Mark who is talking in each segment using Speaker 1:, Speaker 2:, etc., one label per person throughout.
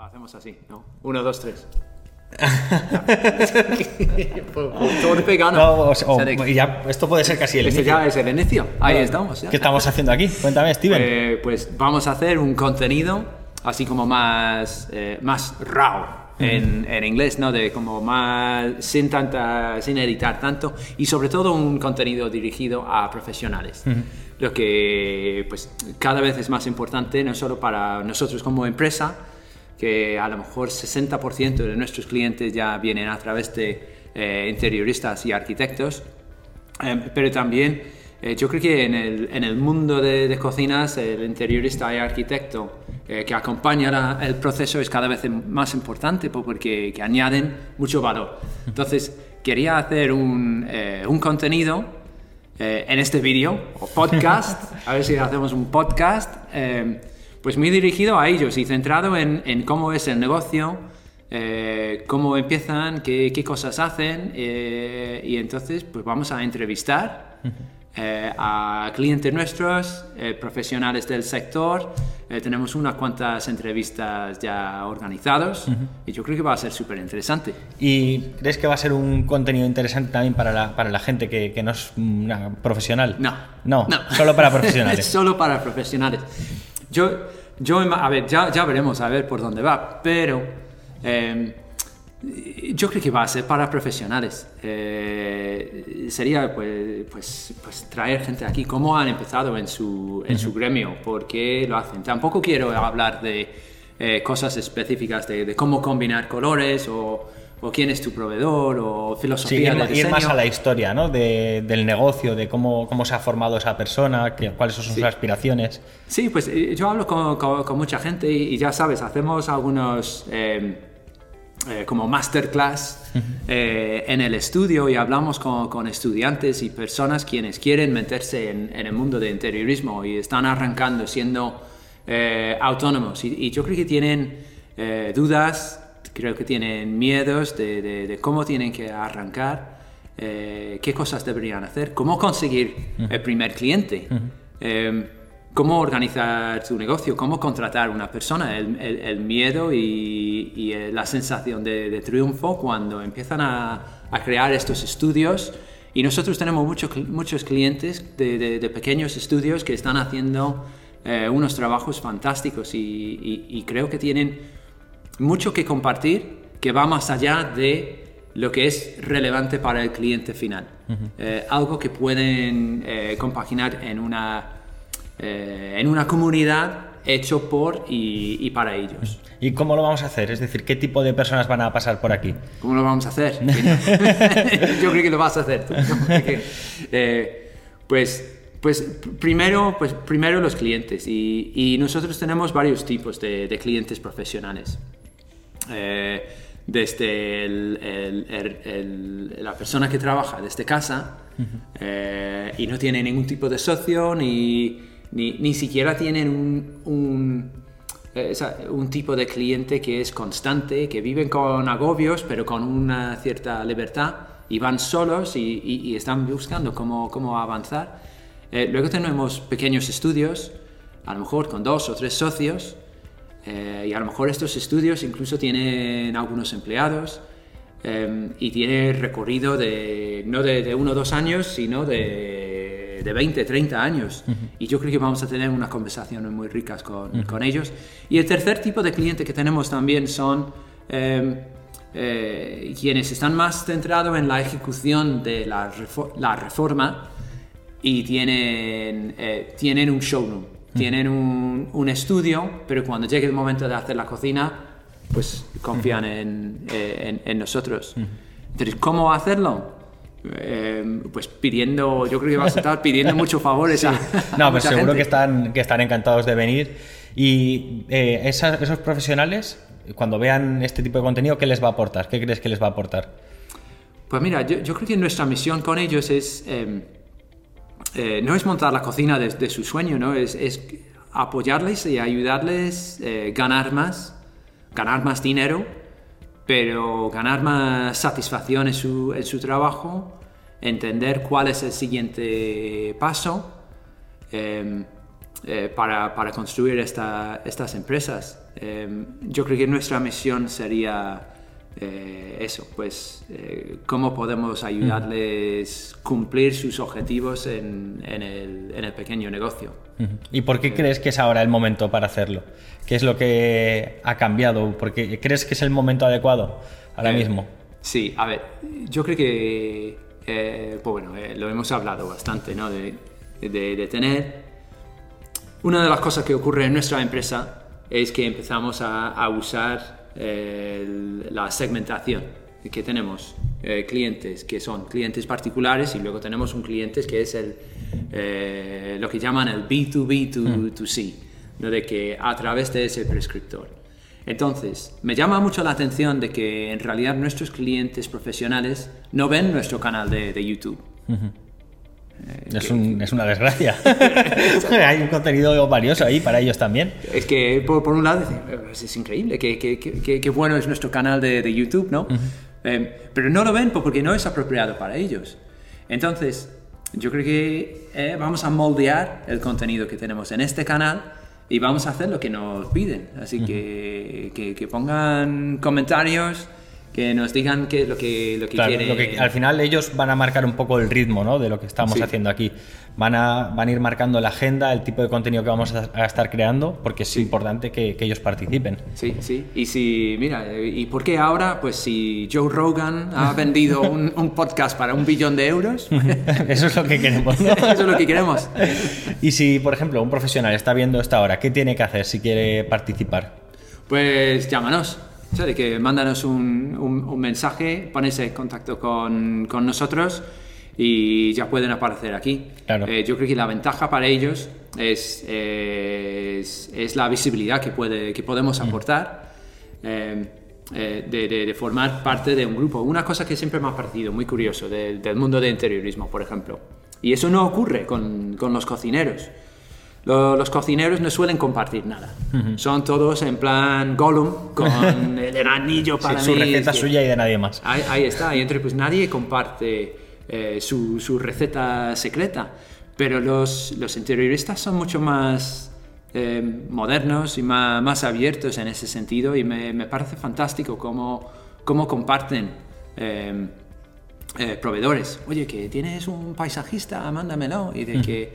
Speaker 1: Hacemos así, ¿no? Uno, dos, tres. Todo vegano.
Speaker 2: No, o- o- ya, esto puede ser casi el
Speaker 1: este
Speaker 2: inicio.
Speaker 1: ya es el inicio. Ahí estamos. ya.
Speaker 2: ¿Qué estamos haciendo aquí? Cuéntame, Steven.
Speaker 1: Eh, pues vamos a hacer un contenido así como más, eh, más raw en, en inglés, ¿no? De como más sin tanta, sin editar tanto y sobre todo un contenido dirigido a profesionales. Lo que pues cada vez es más importante no solo para nosotros como empresa, que a lo mejor 60% de nuestros clientes ya vienen a través de eh, interioristas y arquitectos, eh, pero también eh, yo creo que en el, en el mundo de, de cocinas el interiorista y arquitecto eh, que acompaña la- el proceso es cada vez más importante po- porque que añaden mucho valor. Entonces quería hacer un, eh, un contenido eh, en este vídeo o podcast, a ver si hacemos un podcast, pues muy dirigido a ellos y centrado en, en cómo es el negocio, eh, cómo empiezan, qué, qué cosas hacen eh, y entonces pues vamos a entrevistar eh, a clientes nuestros, profesionales del sector. Tenemos unas cuantas entrevistas ya organizadas y yo creo que va a ser súper interesante.
Speaker 2: ¿Y crees que va a ser un contenido interesante también para la, para la gente que, que no es una profesional?
Speaker 1: No.
Speaker 2: No, solo para
Speaker 1: es
Speaker 2: profesionales.
Speaker 1: solo para profesionales. Yo, yo, a ver, ya, ya veremos a ver por dónde va, pero eh, yo creo que va a ser para profesionales. Eh, sería pues, pues, pues traer gente aquí, cómo han empezado en su, en su gremio, por qué lo hacen. Tampoco quiero hablar de eh, cosas específicas de, de cómo combinar colores o, o quién es tu proveedor o
Speaker 2: Sí,
Speaker 1: filosofía
Speaker 2: ir,
Speaker 1: de
Speaker 2: ma- ir
Speaker 1: diseño.
Speaker 2: más a la historia ¿no? de- del negocio, de cómo, cómo se ha formado esa persona, que- cuáles son sus
Speaker 1: Sí.
Speaker 2: aspiraciones.
Speaker 1: Sí, pues eh, yo hablo con, con- con mucha gente y, y ya sabes, hacemos algunos eh, eh, como masterclass eh, en el estudio y hablamos con, con estudiantes y personas quienes quieren meterse en, en el mundo de interiorismo y están arrancando siendo eh, autónomos. Y, y yo creo que tienen eh, dudas, creo que tienen miedos de, de- de cómo tienen que arrancar, eh, qué cosas deberían hacer, cómo conseguir el primer cliente. Eh, cómo organizar tu negocio, cómo contratar una persona, el, el- el miedo y, y, eh, la sensación de, de triunfo cuando empiezan a, a crear estos estudios. Y nosotros tenemos muchos muchos clientes de, de- de pequeños estudios que están haciendo eh, unos trabajos fantásticos y, y- y creo que tienen mucho que compartir que va más allá de lo que es relevante para el cliente final. Eh, algo que pueden eh, compaginar en una, eh, en una comunidad hecho por y, y para ellos.
Speaker 2: ¿Y cómo lo vamos a hacer? Es decir, ¿qué tipo de personas van a pasar por aquí?
Speaker 1: ¿Cómo lo vamos a hacer? Yo creo que lo vas a hacer tú. Pues, pues pr- primero, pues primero los clientes y, y nosotros tenemos varios tipos de, de clientes profesionales. Eh, desde el- el- el- la persona que trabaja desde casa eh, y no tiene ningún tipo de socio ni, ni, ni siquiera tienen un, un, eh, un tipo de cliente que es constante, que viven con agobios pero con una cierta libertad y van solos y, y- y están buscando cómo, cómo avanzar. Eh, luego tenemos pequeños estudios, a lo mejor con dos o tres socios, eh, y a lo mejor estos estudios incluso tienen algunos empleados eh, y tiene recorrido de no de, de uno o dos años, sino de, de 20, 30 años. Y yo creo que vamos a tener unas conversaciones muy ricas con, con ellos. Y el tercer tipo de cliente que tenemos también son eh, eh, quienes están más centrados en la ejecución de la, refo- la reforma y tienen, eh, tienen un showroom, tienen un, un estudio, pero cuando llegue el momento de hacer la cocina, pues confían en, eh, en- en nosotros. Entonces, ¿cómo hacerlo? Eh, pues pidiendo, yo creo que vas a estar pidiendo muchos favores a, a
Speaker 2: No, pues seguro
Speaker 1: gente.
Speaker 2: que están, que están encantados de venir. Y eh, esas- esos profesionales, cuando vean este tipo de contenido, ¿qué les va a aportar? ¿Qué crees que les va a aportar?
Speaker 1: Pues mira, yo, yo creo que nuestra misión con ellos es, eh, eh, no es montar la cocina de, su sueño, ¿no? Es, es apoyarles y ayudarles a ganar más, ganar más dinero, pero ganar más satisfacción en su, en su trabajo, entender cuál es el siguiente paso eh, eh, para, para construir esta- estas empresas. em, yo creo que nuestra misión sería eh, eso, pues eh, cómo podemos ayudarles a cumplir sus objetivos en, en, el, en, el, pequeño negocio.
Speaker 2: ¿Y por qué crees que es ahora el momento para hacerlo? ¿Qué es lo que ha cambiado? ¿Por qué crees que es el momento adecuado ahora mismo?
Speaker 1: Sí, a ver, yo creo que, pues bueno, lo hemos hablado bastante, ¿no? De, de, de tener una de las cosas que ocurre en nuestra empresa es que empezamos a, a usar eh, la segmentación, que tenemos eh, clientes que son clientes particulares y luego tenemos un cliente que es el, eh, lo que llaman el B2B2C, ¿no? de que a través de ese prescriptor. Entonces, me llama mucho la atención de que en realidad nuestros clientes profesionales no ven nuestro canal de, de YouTube.
Speaker 2: Es, un, es, una desgracia. Hay un contenido valioso ahí para ellos también.
Speaker 1: Es que, por, por un lado, es increíble, qué que, que, que, bueno es nuestro canal de, de YouTube, ¿no? Uh -huh. eh, pero no lo ven porque no es apropiado para ellos. Entonces, yo creo que eh, vamos a moldear el contenido que tenemos en este canal y vamos a hacer lo que nos piden. Así uh -huh. que, que pongan comentarios que nos digan lo que, lo que
Speaker 2: claro,
Speaker 1: quieren.
Speaker 2: Lo que, al final ellos van a marcar un poco el ritmo ¿no? de lo que estamos sí. haciendo aquí. Van a, van a ir marcando la agenda, el tipo de contenido que vamos a, a estar creando, porque es sí. importante que, que, ellos participen.
Speaker 1: Sí, sí. Y si, mira, ¿y por qué ahora? Pues si Joe Rogan ha vendido un, un podcast para un billón de euros.
Speaker 2: Eso es lo que queremos. ¿no?
Speaker 1: Eso es lo que queremos.
Speaker 2: y si, por ejemplo, un profesional está viendo esta hora, ¿qué tiene que hacer si quiere participar?
Speaker 1: Pues llámanos. O sea, de que mándanos un, un, un mensaje, ponerse en contacto con, con, nosotros y ya pueden aparecer aquí.
Speaker 2: Claro.
Speaker 1: Eh, yo creo que la ventaja para ellos es, es, es la visibilidad que, puede, que podemos aportar. Mm. Eh, eh, de, de, de, formar parte de un grupo. Una cosa que siempre me ha parecido muy curioso de, del mundo del interiorismo, por ejemplo. Y eso no ocurre con, con los cocineros los cocineros no suelen compartir nada. Uh -huh. Son todos en plan Gollum, con el anillo para
Speaker 2: sí,
Speaker 1: mí.
Speaker 2: Su receta suya y de nadie más.
Speaker 1: Ahí, ahí está. Y entre pues nadie comparte eh, su, su, receta secreta. Pero los, los interioristas son mucho más eh, modernos y más, más, abiertos en ese sentido. Y me, me parece fantástico cómo, cómo comparten. Eh, proveedores, oye, que tienes un paisajista, mándamelo, y de -huh. que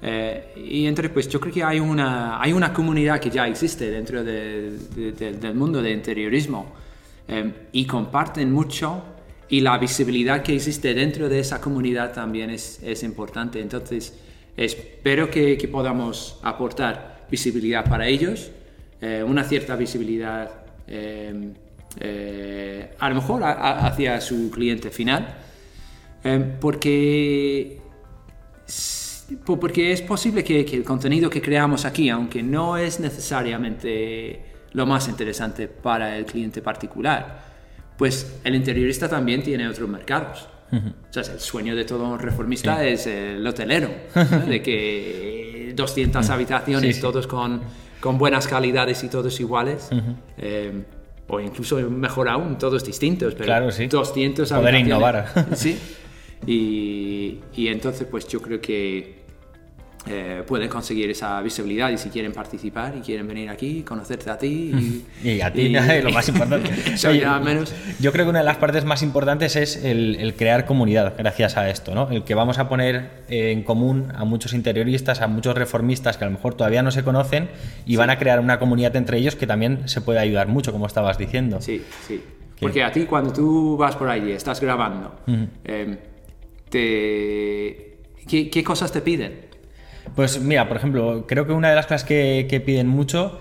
Speaker 1: eh, y entre, pues yo creo que hay una, hay una comunidad que ya existe dentro de, de, de, del mundo de interiorismo eh, y comparten mucho y la visibilidad que existe dentro de esa comunidad también es, es importante. Entonces, espero que, que, podamos aportar visibilidad para ellos, eh, una cierta visibilidad a lo mejor a, a, hacia su cliente final, porque porque es posible que, que, el contenido que creamos aquí, aunque no es necesariamente lo más interesante para el cliente particular, pues el interiorista también tiene otros mercados. Uh -huh. O sea, el sueño de todo reformista es el hotelero, ¿no? de que 200 habitaciones, sí, sí. todos con, con, buenas calidades y todos iguales. Uh -huh. eh, o incluso mejor aún, todos distintos, pero
Speaker 2: claro, sí.
Speaker 1: 200
Speaker 2: Poder
Speaker 1: habitaciones.
Speaker 2: innovar.
Speaker 1: sí. Y, y, entonces, pues yo creo que eh, pueden conseguir esa visibilidad y si quieren participar y quieren venir aquí, conocerte a ti.
Speaker 2: Y, y a ti, y, lo más importante.
Speaker 1: Oye, menos.
Speaker 2: Yo creo que una de las partes más importantes es el, el, crear comunidad gracias a esto, ¿no? El que vamos a poner en común a muchos interioristas, a muchos reformistas que a lo mejor todavía no se conocen y sí. van a crear una comunidad entre ellos que también se puede ayudar mucho, como estabas diciendo.
Speaker 1: Sí, sí. Porque a ti cuando tú vas por ahí, estás grabando, uh -huh. eh, te... ¿Qué, ¿qué cosas te piden?
Speaker 2: Pues mira, por ejemplo, creo que una de las cosas que, que piden mucho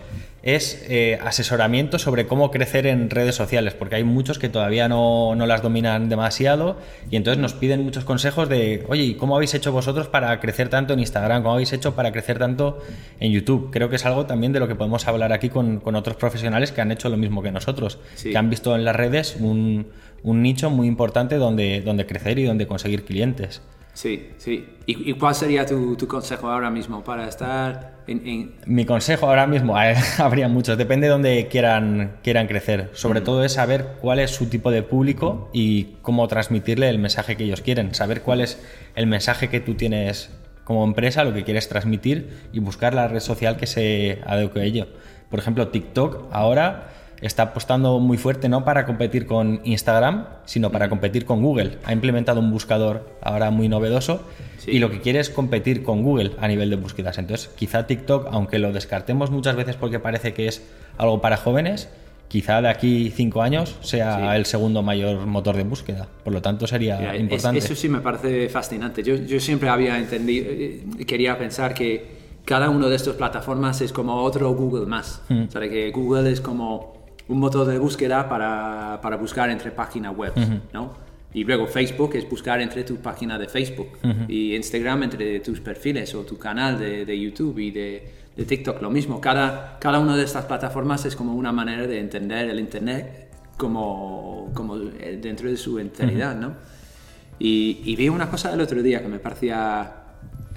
Speaker 2: es eh, asesoramiento sobre cómo crecer en redes sociales, porque hay muchos que todavía no, no, las dominan demasiado y entonces nos piden muchos consejos de, oye, ¿cómo habéis hecho vosotros para crecer tanto en Instagram? ¿Cómo habéis hecho para crecer tanto en YouTube? Creo que es algo también de lo que podemos hablar aquí con, con otros profesionales que han hecho lo mismo que nosotros, sí. que han visto en las redes un, un nicho muy importante donde, donde crecer y donde conseguir clientes.
Speaker 1: Sí, sí. ¿Y, y cuál sería tu, tu, consejo ahora mismo para estar en, en...
Speaker 2: Mi consejo ahora mismo, habría muchos, depende de dónde quieran, quieran crecer. Sobre mm. todo es saber cuál es su tipo de público y cómo transmitirle el mensaje que ellos quieren. Saber cuál es el mensaje que tú tienes como empresa, lo que quieres transmitir y buscar la red social que se adecue a ello. Por ejemplo, TikTok ahora está apostando muy fuerte no para competir con Instagram, sino para competir con Google. Ha implementado un buscador ahora muy novedoso
Speaker 1: Sí.
Speaker 2: y lo que quiere es competir con Google a nivel de búsquedas. Entonces, quizá TikTok, aunque lo descartemos muchas veces porque parece que es algo para jóvenes, quizá de aquí cinco años sea
Speaker 1: Sí.
Speaker 2: el segundo mayor motor de búsqueda. Por lo tanto, sería
Speaker 1: Mira, es-
Speaker 2: importante.
Speaker 1: eso sí me parece fascinante. Yo, yo siempre había entendido, eh, quería pensar que cada una de estas plataformas es como otro Google más.
Speaker 2: Hmm.
Speaker 1: O sea, que Google es como un motor de búsqueda para, para buscar entre páginas web, ¿no? Y luego Facebook es buscar entre tu página de Facebook y Instagram entre tus perfiles o tu canal de, de YouTube y de, de TikTok lo mismo. Cada, cada una de estas plataformas es como una manera de entender el Internet como, como eh, dentro de su enteridad, ¿no? Y, y vi una cosa el otro día que me parecía,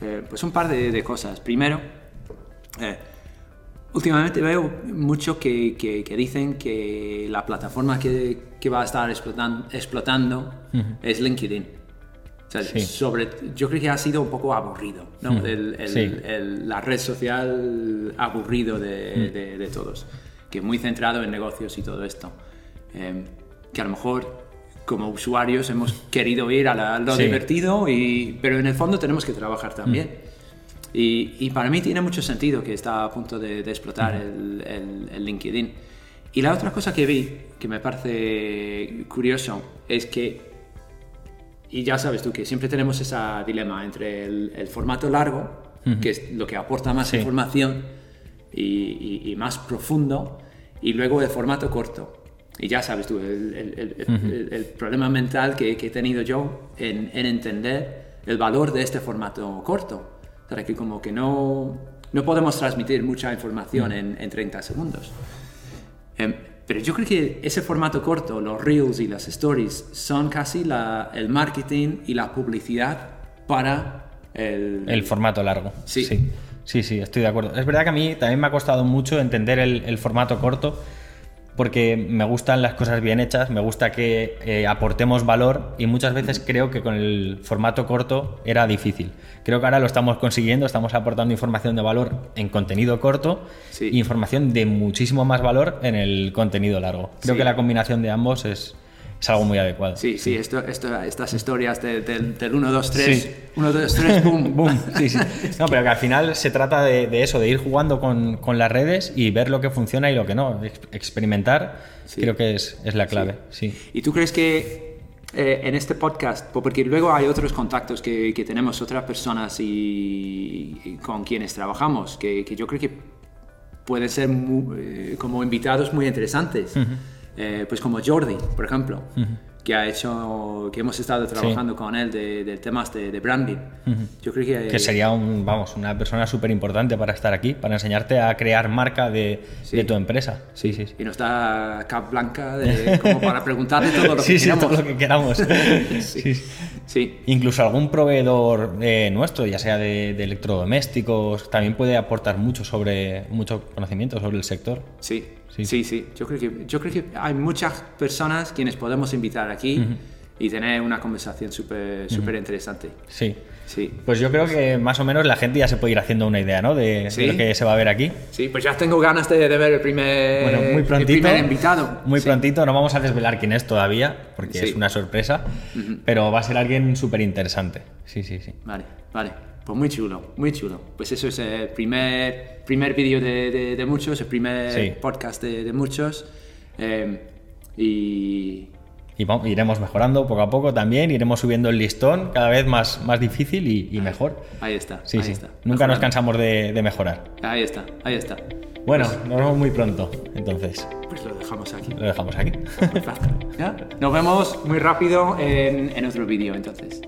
Speaker 1: eh, pues un par de, de cosas. Primero, eh, últimamente veo mucho que, que- que dicen que la plataforma que, que va a estar explotan- explotando es LinkedIn. O sea,
Speaker 2: Sí.
Speaker 1: sobre, yo creo que ha sido un poco aburrido, ¿no? El- el-
Speaker 2: Sí.
Speaker 1: el- la red social aburrido de, de- de todos, que muy centrado en negocios y todo esto. Eh, que a lo mejor como usuarios hemos querido ir a la- lo
Speaker 2: Sí.
Speaker 1: divertido, y, pero en el fondo tenemos que trabajar también. Y, y para mí tiene mucho sentido que está a punto de, de explotar el, el- el LinkedIn. Y la otra cosa que vi, que me parece curioso, es que, y ya sabes tú, que siempre tenemos ese dilema entre el, el formato largo, que es lo que aporta más
Speaker 2: Sí.
Speaker 1: información y, y- y más profundo, y luego el formato corto. Y ya sabes tú, el problema mental que, que he tenido yo en, en entender el valor de este formato corto. Sea, que como que no, no podemos transmitir mucha información en, en 30 segundos. Em, pero yo creo que ese formato corto, los reels y las stories, son casi la- el marketing y la publicidad para el...
Speaker 2: El formato largo.
Speaker 1: Sí.
Speaker 2: sí. Sí, sí, estoy de acuerdo. Es verdad que a mí también me ha costado mucho entender el, el formato corto porque me gustan las cosas bien hechas, me gusta que eh, aportemos valor y muchas veces creo que con el formato corto era difícil. Creo que ahora lo estamos consiguiendo, estamos aportando información de valor en contenido corto
Speaker 1: Sí.
Speaker 2: y información de muchísimo más valor en el contenido largo. Creo
Speaker 1: Sí.
Speaker 2: que la combinación de ambos es, es algo muy adecuado.
Speaker 1: Sí, sí, esto, esto- estas historias de- del- del 1, 2, 3,
Speaker 2: Sí.
Speaker 1: 1, 2, 3, boom.
Speaker 2: Boom. Sí, sí. No, pero que al final se trata de, de eso, de ir jugando con, con las redes y ver lo que funciona y lo que no. Ex- experimentar creo que es, es la clave. Sí.
Speaker 1: ¿Y tú crees que eh, en este podcast, po- porque luego hay otros contactos que, que tenemos, otras personas y, y con quienes trabajamos, que, que yo creo que pueden ser mu- eh, como invitados muy interesantes, Eh, pues como Jordi, por ejemplo, que ha hecho, que hemos estado trabajando con él de, de temas de, de branding. Yo creo que,
Speaker 2: Que sería un, vamos, una persona súper importante para estar aquí, para enseñarte a crear marca de,
Speaker 1: Sí.
Speaker 2: de tu empresa. Sí, sí, sí.
Speaker 1: y nos da cap blanca de- como para preguntarle todo lo que queramos.
Speaker 2: todo lo que queramos.
Speaker 1: Sí.
Speaker 2: Incluso algún proveedor eh, nuestro, ya sea de, de electrodomésticos, también puede aportar mucho sobre mucho conocimiento sobre el sector.
Speaker 1: Sí,
Speaker 2: Sí.
Speaker 1: sí, sí. Yo, creo que, yo creo que hay muchas personas quienes podemos invitar aquí y tener una conversación súper súper interesante.
Speaker 2: Sí.
Speaker 1: Sí.
Speaker 2: Pues yo creo que más o menos la gente ya se puede ir haciendo una idea, ¿no? De, lo que se va a ver aquí.
Speaker 1: Sí, pues ya tengo ganas de, de ver el primer,
Speaker 2: Bueno, muy
Speaker 1: el
Speaker 2: prontito.
Speaker 1: primer invitado.
Speaker 2: Muy
Speaker 1: Sí.
Speaker 2: prontito, no vamos a desvelar quién es todavía, porque es una sorpresa, pero va a ser alguien súper interesante. Sí, sí, sí.
Speaker 1: Vale, vale. Pues muy chulo, muy chulo. Pues eso es el primer, primer vídeo de, de- de muchos, el primer
Speaker 2: Sí.
Speaker 1: podcast de, de muchos. Eh, y
Speaker 2: Y vamos- iremos mejorando poco a poco también, iremos subiendo el listón cada vez más, más difícil y, y mejor.
Speaker 1: ahí está.
Speaker 2: Sí,
Speaker 1: ahí
Speaker 2: sí.
Speaker 1: está.
Speaker 2: Nunca nos cansamos de, de mejorar.
Speaker 1: Ahí está, ahí está.
Speaker 2: Bueno, nos vemos muy pronto, entonces
Speaker 1: Pues lo dejamos aquí.
Speaker 2: lo dejamos aquí.
Speaker 1: Fácil, ¿ya? Nos vemos muy rápido en, en otro vídeo entonces.